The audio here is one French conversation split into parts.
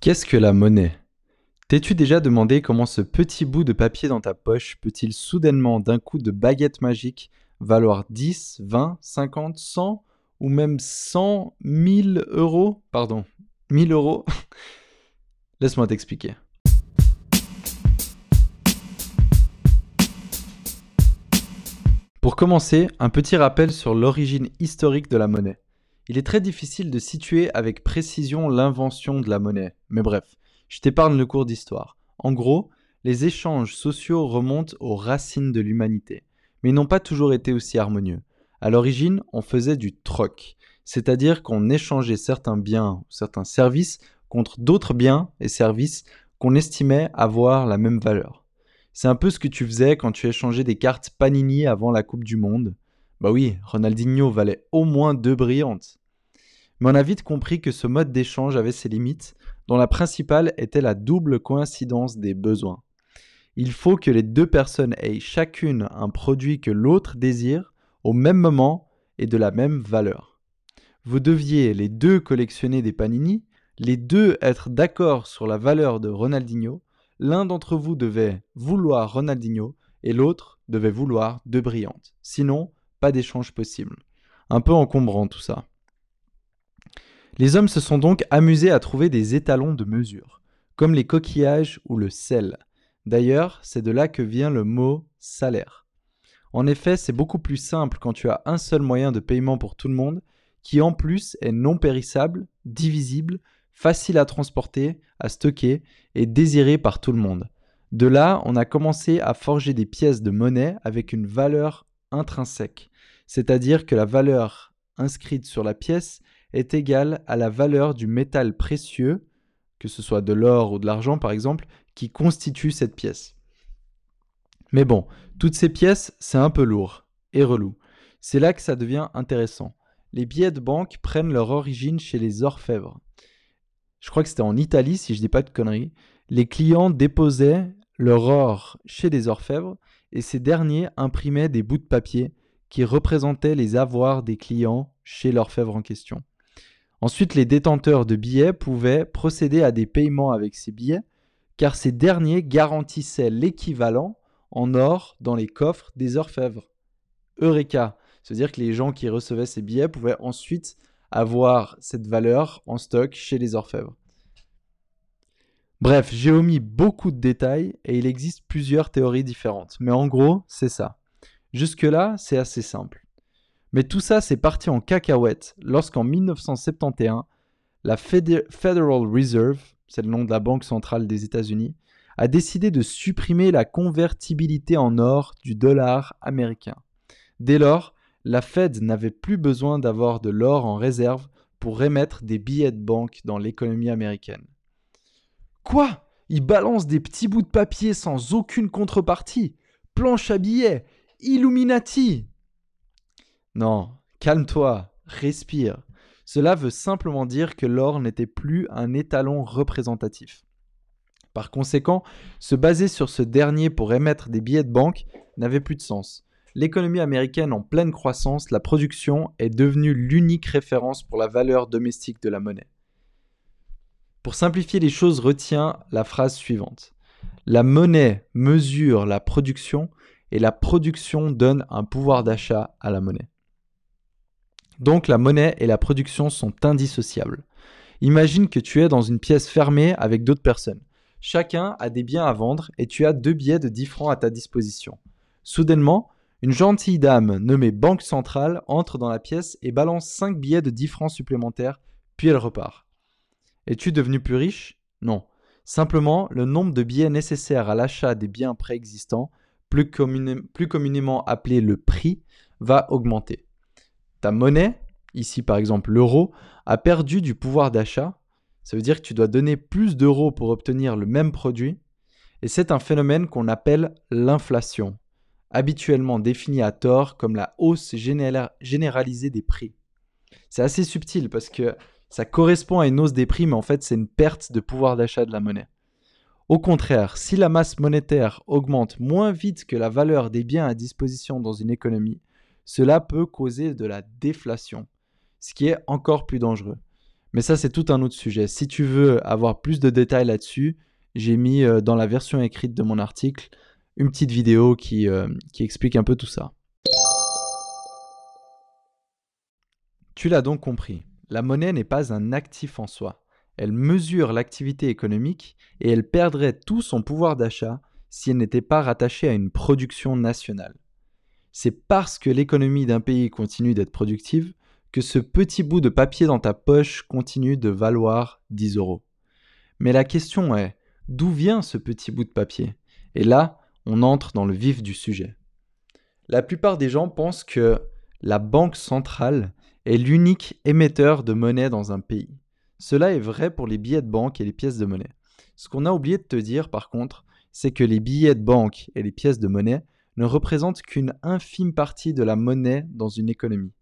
Qu'est-ce que la monnaie? T'es-tu déjà demandé comment ce petit bout de papier dans ta poche peut-il soudainement, d'un coup de baguette magique, valoir 10, 20, 50, 100 ou même 100 000 euros? Pardon, 1000 euros Laisse-moi t'expliquer. Pour commencer, un petit rappel sur l'origine historique de la monnaie. Il est très difficile de situer avec précision l'invention de la monnaie, mais bref, je t'épargne le cours d'histoire. En gros, les échanges sociaux remontent aux racines de l'humanité, mais n'ont pas toujours été aussi harmonieux. À l'origine, on faisait du troc, c'est-à-dire qu'on échangeait certains biens ou certains services contre d'autres biens et services qu'on estimait avoir la même valeur. C'est un peu ce que tu faisais quand tu échangeais des cartes Panini avant la Coupe du Monde. Bah oui, Ronaldinho valait au moins deux brillantes mais on a vite compris que ce mode d'échange avait ses limites, dont la principale était la double coïncidence des besoins. Il faut que les deux personnes aient chacune un produit que l'autre désire au même moment et de la même valeur. Vous deviez les deux collectionner des panini, les deux être d'accord sur la valeur de Ronaldinho, l'un d'entre vous devait vouloir Ronaldinho et l'autre devait vouloir De Brillante. Sinon, pas d'échange possible. Un peu encombrant tout ça. Les hommes se sont donc amusés à trouver des étalons de mesure, comme les coquillages ou le sel. D'ailleurs, c'est de là que vient le mot salaire. En effet, c'est beaucoup plus simple quand tu as un seul moyen de paiement pour tout le monde, qui en plus est non périssable, divisible, facile à transporter, à stocker et désiré par tout le monde. De là, on a commencé à forger des pièces de monnaie avec une valeur intrinsèque, c'est-à-dire que la valeur inscrite sur la pièce est égale à la valeur du métal précieux, que ce soit de l'or ou de l'argent par exemple, qui constitue cette pièce. Mais bon, toutes ces pièces, c'est un peu lourd et relou. C'est là que ça devient intéressant. Les billets de banque prennent leur origine chez les orfèvres. Je crois que c'était en Italie, si je dis pas de conneries. Les clients déposaient leur or chez les orfèvres et ces derniers imprimaient des bouts de papier qui représentaient les avoirs des clients chez l'orfèvre en question. Ensuite, les détenteurs de billets pouvaient procéder à des paiements avec ces billets, car ces derniers garantissaient l'équivalent en or dans les coffres des orfèvres. Eureka C'est-à-dire que les gens qui recevaient ces billets pouvaient ensuite avoir cette valeur en stock chez les orfèvres. Bref, j'ai omis beaucoup de détails et il existe plusieurs théories différentes, mais en gros, c'est ça. Jusque-là, c'est assez simple. Mais tout ça, c'est parti en cacahuète lorsqu'en 1971, la Federal Reserve, c'est le nom de la Banque centrale des États-Unis, a décidé de supprimer la convertibilité en or du dollar américain. Dès lors, la Fed n'avait plus besoin d'avoir de l'or en réserve pour émettre des billets de banque dans l'économie américaine. Quoi? Ils balancent des petits bouts de papier sans aucune contrepartie Planche à billets Illuminati non, calme-toi, respire. Cela veut simplement dire que l'or n'était plus un étalon représentatif. Par conséquent, se baser sur ce dernier pour émettre des billets de banque n'avait plus de sens. L'économie américaine en pleine croissance, la production est devenue l'unique référence pour la valeur domestique de la monnaie. Pour simplifier les choses, retiens la phrase suivante. La monnaie mesure la production et la production donne un pouvoir d'achat à la monnaie. Donc la monnaie et la production sont indissociables. Imagine que tu es dans une pièce fermée avec d'autres personnes. Chacun a des biens à vendre et tu as deux billets de 10 francs à ta disposition. Soudainement, une gentille dame nommée Banque Centrale entre dans la pièce et balance 5 billets de 10 francs supplémentaires, puis elle repart. Es-tu devenu plus riche? Non. Simplement, le nombre de billets nécessaires à l'achat des biens préexistants, plus, communément appelé le prix, va augmenter. Ta monnaie, ici par exemple l'euro, a perdu du pouvoir d'achat. Ça veut dire que tu dois donner plus d'euros pour obtenir le même produit. Et c'est un phénomène qu'on appelle l'inflation, habituellement défini à tort comme la hausse généralisée des prix. C'est assez subtil parce que ça correspond à une hausse des prix, mais en fait c'est une perte de pouvoir d'achat de la monnaie. Au contraire, si la masse monétaire augmente moins vite que la valeur des biens à disposition dans une économie, cela peut causer de la déflation, ce qui est encore plus dangereux. Mais ça, c'est tout un autre sujet. Si tu veux avoir plus de détails là-dessus, j'ai mis euh, dans la version écrite de mon article une petite vidéo euh, qui explique un peu tout ça. Tu l'as donc compris, la monnaie n'est pas un actif en soi. Elle mesure l'activité économique et elle perdrait tout son pouvoir d'achat si elle n'était pas rattachée à une production nationale. C'est parce que l'économie d'un pays continue d'être productive que ce petit bout de papier dans ta poche continue de valoir 10 euros. Mais la question est, d'où vient ce petit bout de papier? Et là, on entre dans le vif du sujet. La plupart des gens pensent que la banque centrale est l'unique émetteur de monnaie dans un pays. Cela est vrai pour les billets de banque et les pièces de monnaie. Ce qu'on a oublié de te dire par contre, c'est que les billets de banque et les pièces de monnaie ne représentent qu'une infime partie de la monnaie dans une économie.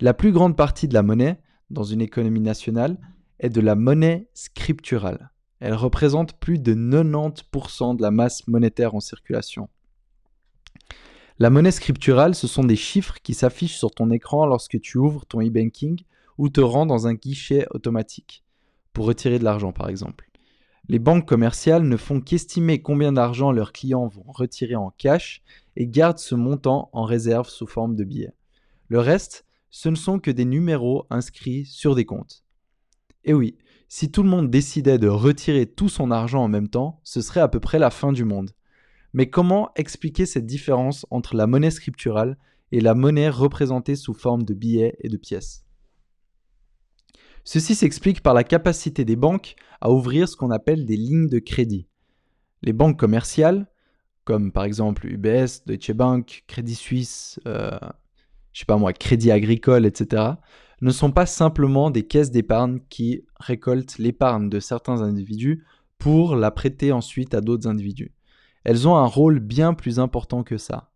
La plus grande partie de la monnaie, dans une économie nationale, est de la monnaie scripturale. Elle représente plus de 90% de la masse monétaire en circulation. La monnaie scripturale, ce sont des chiffres qui s'affichent sur ton écran lorsque tu ouvres ton e-banking ou te rends dans un guichet automatique, pour retirer de l'argent par exemple. Les banques commerciales ne font qu'estimer combien d'argent leurs clients vont retirer en cash et gardent ce montant en réserve sous forme de billets. Le reste, ce ne sont que des numéros inscrits sur des comptes. Et oui, si tout le monde décidait de retirer tout son argent en même temps, ce serait à peu près la fin du monde. Mais comment expliquer cette différence entre la monnaie scripturale et la monnaie représentée sous forme de billets et de pièces? Ceci s'explique par la capacité des banques à ouvrir ce qu'on appelle des lignes de crédit. Les banques commerciales, comme par exemple UBS, Deutsche Bank, Crédit Suisse, euh, je sais pas moi, crédit agricole, etc., ne sont pas simplement des caisses d'épargne qui récoltent l'épargne de certains individus pour la prêter ensuite à d'autres individus. Elles ont un rôle bien plus important que ça,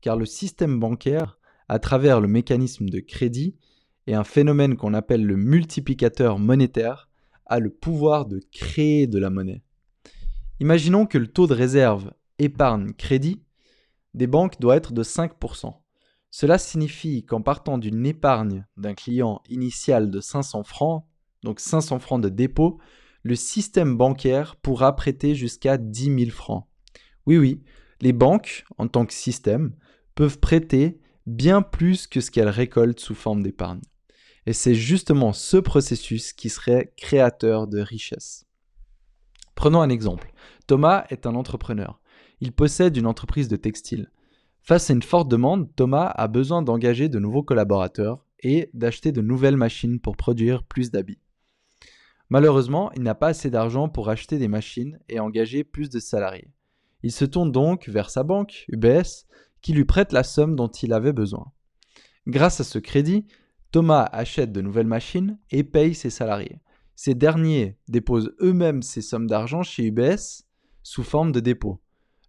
car le système bancaire, à travers le mécanisme de crédit et un phénomène qu'on appelle le multiplicateur monétaire, a le pouvoir de créer de la monnaie. Imaginons que le taux de réserve épargne-crédit des banques doit être de 5%. Cela signifie qu'en partant d'une épargne d'un client initial de 500 francs, donc 500 francs de dépôt, le système bancaire pourra prêter jusqu'à 10 000 francs. Oui, oui, les banques, en tant que système, peuvent prêter bien plus que ce qu'elles récoltent sous forme d'épargne. Et c'est justement ce processus qui serait créateur de richesse. Prenons un exemple. Thomas est un entrepreneur. Il possède une entreprise de textile. Face à une forte demande, Thomas a besoin d'engager de nouveaux collaborateurs et d'acheter de nouvelles machines pour produire plus d'habits. Malheureusement, il n'a pas assez d'argent pour acheter des machines et engager plus de salariés. Il se tourne donc vers sa banque, UBS, qui lui prête la somme dont il avait besoin. Grâce à ce crédit, Thomas achète de nouvelles machines et paye ses salariés. Ces derniers déposent eux-mêmes ces sommes d'argent chez UBS sous forme de dépôt.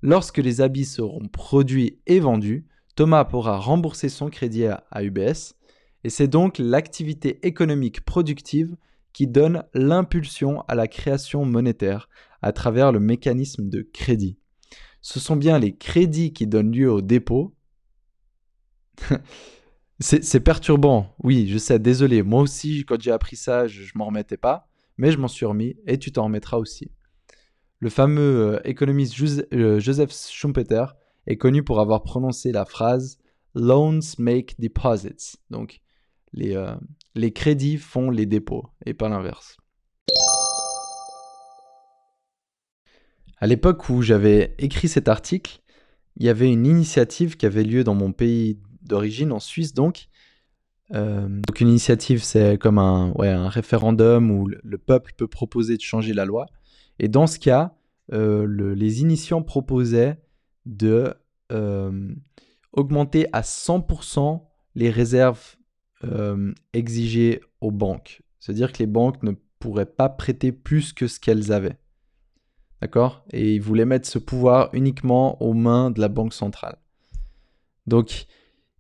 Lorsque les habits seront produits et vendus, Thomas pourra rembourser son crédit à UBS, et c'est donc l'activité économique productive qui donne l'impulsion à la création monétaire à travers le mécanisme de crédit. Ce sont bien les crédits qui donnent lieu au dépôt. c'est perturbant, oui, je sais, désolé. Moi aussi, quand j'ai appris ça, je, je m'en remettais pas, mais je m'en suis remis et tu t'en remettras aussi. Le fameux euh, économiste euh, Joseph Schumpeter est connu pour avoir prononcé la phrase Loans make deposits. Donc, les, euh, les crédits font les dépôts et pas l'inverse. À l'époque où j'avais écrit cet article, il y avait une initiative qui avait lieu dans mon pays d'origine, en Suisse donc. donc une initiative, c'est comme un, ouais, un référendum où le peuple peut proposer de changer la loi. Et dans ce cas, euh, les initiants proposaient de euh, augmenter à 100% les réserves euh, exigées aux banques. C'est-à-dire que les banques ne pourraient pas prêter plus que ce qu'elles avaient. D'accord? Et ils voulaient mettre ce pouvoir uniquement aux mains de la banque centrale. Donc,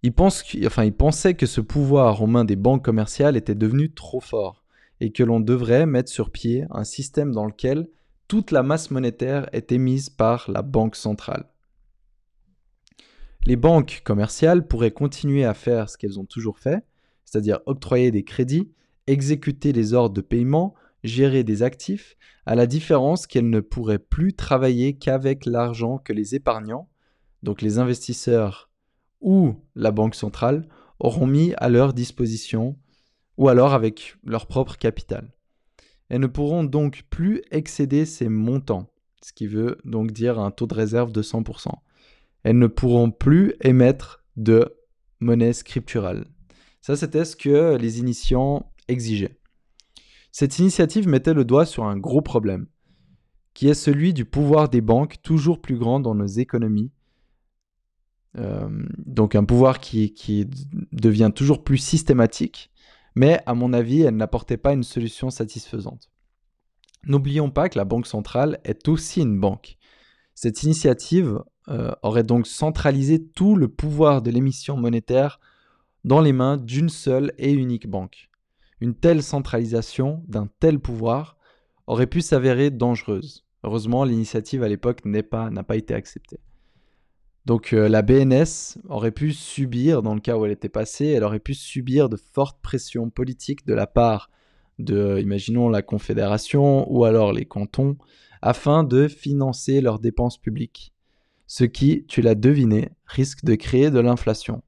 ils, pensent que ce pouvoir aux mains des banques commerciales était devenu trop fort et que l'on devrait mettre sur pied un système dans lequel toute la masse monétaire est émise par la banque centrale. Les banques commerciales pourraient continuer à faire ce qu'elles ont toujours fait, c'est-à-dire octroyer des crédits exécuter les ordres de paiement, gérer des actifs, à la différence qu'elle ne pourrait plus travailler qu'avec l'argent que les épargnants, donc les investisseurs ou la Banque centrale, auront mis à leur disposition, ou alors avec leur propre capital. Elles ne pourront donc plus excéder ces montants, ce qui veut donc dire un taux de réserve de 100%. Elles ne pourront plus émettre de monnaie scripturale. Ça, c'était ce que les initiants exigeaient. Cette initiative mettait le doigt sur un gros problème, qui est celui du pouvoir des banques toujours plus grand dans nos économies. Euh, donc un pouvoir qui, devient toujours plus systématique, mais à mon avis, elle n'apportait pas une solution satisfaisante. N'oublions pas que la Banque centrale est aussi une banque. Cette initiative euh, aurait donc centralisé tout le pouvoir de l'émission monétaire dans les mains d'une seule et unique banque. Une telle centralisation d'un tel pouvoir aurait pu s'avérer dangereuse. Heureusement, l'initiative à l'époque n'a pas, pas été acceptée. Donc euh, la BNS aurait pu subir, dans le cas où elle était passée, elle aurait pu subir de fortes pressions politiques de la part de, imaginons, la Confédération ou alors les cantons, afin de financer leurs dépenses publiques. Ce qui, tu l'as deviné, risque de créer de l'inflation.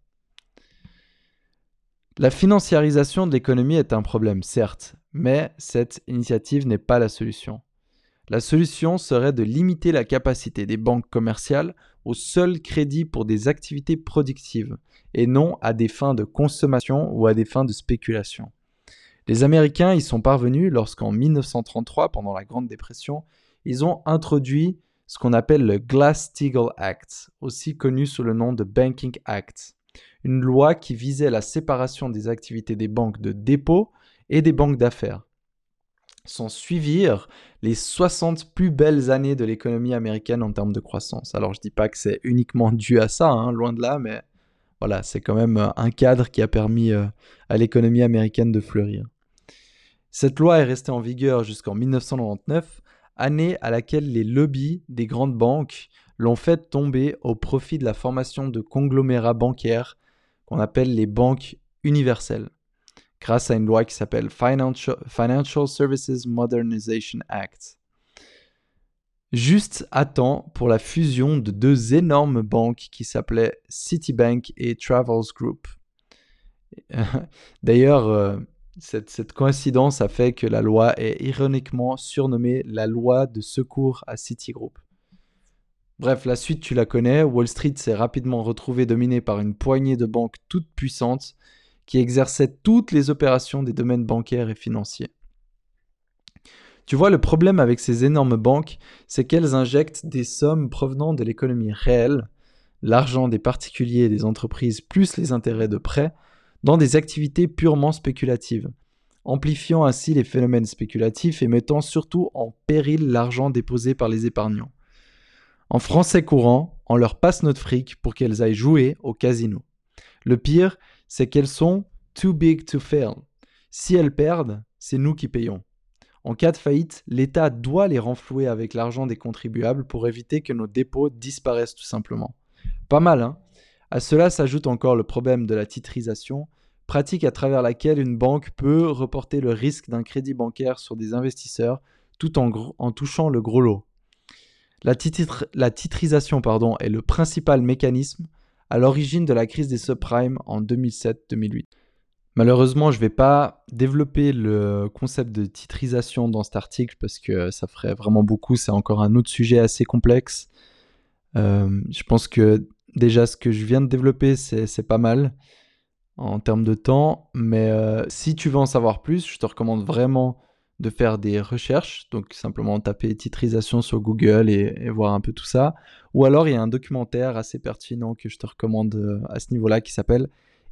La financiarisation de l'économie est un problème, certes, mais cette initiative n'est pas la solution. La solution serait de limiter la capacité des banques commerciales au seul crédit pour des activités productives et non à des fins de consommation ou à des fins de spéculation. Les Américains y sont parvenus lorsqu'en 1933, pendant la Grande Dépression, ils ont introduit ce qu'on appelle le Glass-Steagall Act, aussi connu sous le nom de Banking Act, une loi qui visait la séparation des activités des banques de dépôt et des banques d'affaires. S'en suivirent les 60 plus belles années de l'économie américaine en termes de croissance. Alors je dis pas que c'est uniquement dû à ça, hein, loin de là, mais voilà, c'est quand même euh, un cadre qui a permis euh, à l'économie américaine de fleurir. Cette loi est restée en vigueur jusqu'en 1999, année à laquelle les lobbies des grandes banques l'ont fait tomber au profit de la formation de conglomérats bancaires qu'on appelle les banques universelles grâce à une loi qui s'appelle Financial, Services Modernization Act. Juste à temps pour la fusion de deux énormes banques qui s'appelaient Citibank et Travels Group. D'ailleurs, euh, cette, cette, coïncidence a fait que la loi est ironiquement surnommée la loi de secours à Citigroup. Bref, la suite tu la connais, Wall Street s'est rapidement retrouvé dominé par une poignée de banques toutes puissantes qui exerçait toutes les opérations des domaines bancaires et financiers. Tu vois, le problème avec ces énormes banques, c'est qu'elles injectent des sommes provenant de l'économie réelle, l'argent des particuliers et des entreprises plus les intérêts de prêt, dans des activités purement spéculatives, amplifiant ainsi les phénomènes spéculatifs et mettant surtout en péril l'argent déposé par les épargnants. En français courant, on leur passe notre fric pour qu'elles aillent jouer au casino. Le pire, c'est qu'elles sont too big to fail. Si elles perdent, c'est nous qui payons. En cas de faillite, l'État doit les renflouer avec l'argent des contribuables pour éviter que nos dépôts disparaissent tout simplement. Pas mal, hein? À cela s'ajoute encore le problème de la titrisation, pratique à travers laquelle une banque peut reporter le risque d'un crédit bancaire sur des investisseurs tout en, touchant le gros lot. La, titrisation est le principal mécanisme à l'origine de la crise des subprimes en 2007-2008. Malheureusement, je ne vais pas développer le concept de titrisation dans cet article parce que ça ferait vraiment beaucoup. C'est encore un autre sujet assez complexe. Euh, je pense que déjà ce que je viens de développer, c'est pas mal en termes de temps. Mais euh, si tu veux en savoir plus, je te recommande vraiment de faire des recherches, donc simplement taper titrisation sur Google et, voir un peu tout ça. Ou alors il y a un documentaire assez pertinent que je te recommande euh, à ce niveau-là qui s'appelle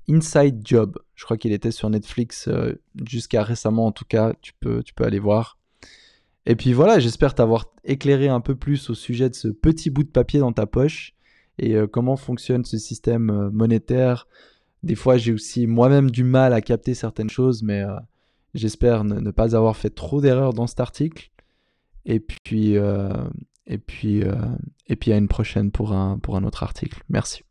Inside Job. Je crois qu'il était sur Netflix euh, jusqu'à récemment en tout cas, tu peux, tu peux aller voir. Et puis voilà, j'espère t'avoir éclairé un peu plus au sujet de ce petit bout de papier dans ta poche et euh, comment fonctionne ce système monétaire. Des fois j'ai aussi moi-même du mal à capter certaines choses, mais J'espère ne, pas avoir fait trop d'erreurs dans cet article. Et puis, euh, et puis, euh, et puis à une prochaine pour un, pour un autre article. Merci.